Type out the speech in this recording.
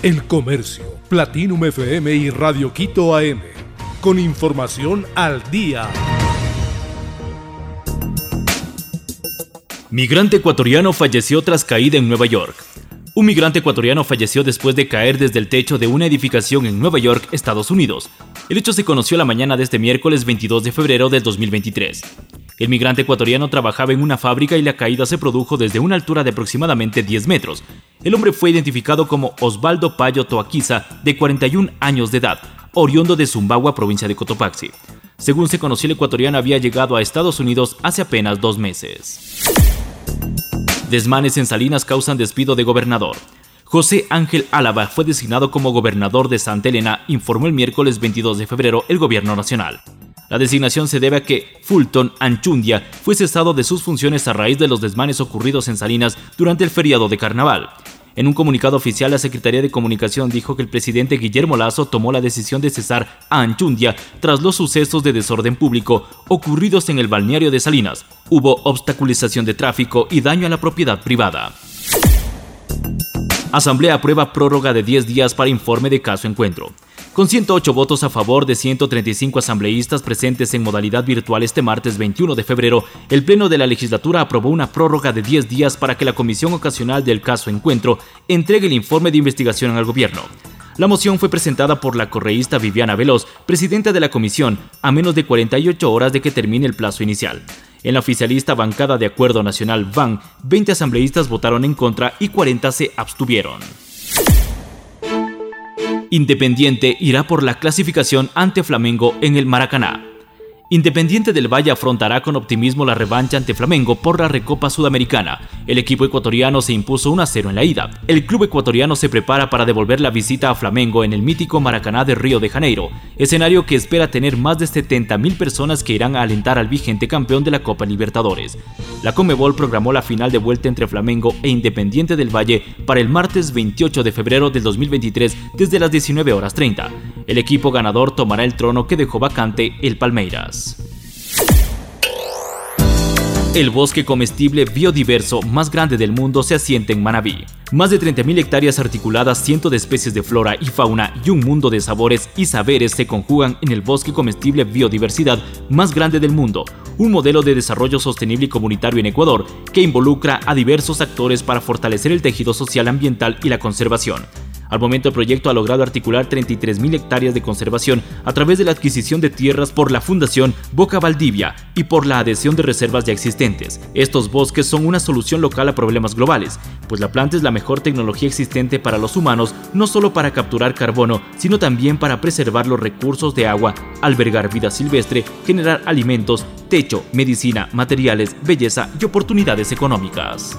El Comercio, Platinum FM y Radio Quito AM. Con información al día. Migrante ecuatoriano falleció tras caída en Nueva York. Un migrante ecuatoriano falleció después de caer desde el techo de una edificación en Nueva York, Estados Unidos. El hecho se conoció la mañana de este miércoles 22 de febrero de 2023. El migrante ecuatoriano trabajaba en una fábrica y la caída se produjo desde una altura de aproximadamente 10 metros. El hombre fue identificado como Osvaldo Payo Toaquiza, de 41 años de edad, oriundo de Zumbagua, provincia de Cotopaxi. Según se conoció, el ecuatoriano había llegado a Estados Unidos hace apenas dos meses. Desmanes en Salinas causan despido de gobernador. José Ángel Álava fue designado como gobernador de Santa Elena, informó el miércoles 22 de febrero el gobierno nacional. La designación se debe a que Fulton Anchundia fue cesado de sus funciones a raíz de los desmanes ocurridos en Salinas durante el feriado de carnaval. En un comunicado oficial, la Secretaría de Comunicación dijo que el presidente Guillermo Lazo tomó la decisión de cesar a Anchundia tras los sucesos de desorden público ocurridos en el balneario de Salinas. Hubo obstaculización de tráfico y daño a la propiedad privada. Asamblea aprueba prórroga de 10 días para informe de caso encuentro. Con 108 votos a favor de 135 asambleístas presentes en modalidad virtual este martes 21 de febrero, el Pleno de la legislatura aprobó una prórroga de 10 días para que la Comisión Ocasional del Caso Encuentro entregue el informe de investigación al gobierno. La moción fue presentada por la correísta Viviana Veloz, presidenta de la comisión, a menos de 48 horas de que termine el plazo inicial. En la oficialista bancada de Acuerdo Nacional VAN, 20 asambleístas votaron en contra y 40 se abstuvieron. Independiente irá por la clasificación ante Flamengo en el Maracaná. Independiente del Valle afrontará con optimismo la revancha ante Flamengo por la Recopa Sudamericana. El equipo ecuatoriano se impuso 1 a 0 en la ida. El club ecuatoriano se prepara para devolver la visita a Flamengo en el mítico Maracaná de Río de Janeiro, escenario que espera tener más de 70.000 personas que irán a alentar al vigente campeón de la Copa Libertadores. La Comebol programó la final de vuelta entre Flamengo e Independiente del Valle para el martes 28 de febrero del 2023 desde las 19 horas 30. El equipo ganador tomará el trono que dejó vacante el Palmeiras. El bosque comestible biodiverso más grande del mundo se asienta en Manabí. Más de 30.000 hectáreas articuladas, cientos de especies de flora y fauna y un mundo de sabores y saberes se conjugan en el bosque comestible biodiversidad más grande del mundo, un modelo de desarrollo sostenible y comunitario en Ecuador que involucra a diversos actores para fortalecer el tejido social ambiental y la conservación. Al momento el proyecto ha logrado articular 33.000 hectáreas de conservación a través de la adquisición de tierras por la Fundación Boca Valdivia y por la adhesión de reservas ya existentes. Estos bosques son una solución local a problemas globales, pues la planta es la mejor tecnología existente para los humanos, no solo para capturar carbono, sino también para preservar los recursos de agua, albergar vida silvestre, generar alimentos, techo, medicina, materiales, belleza y oportunidades económicas.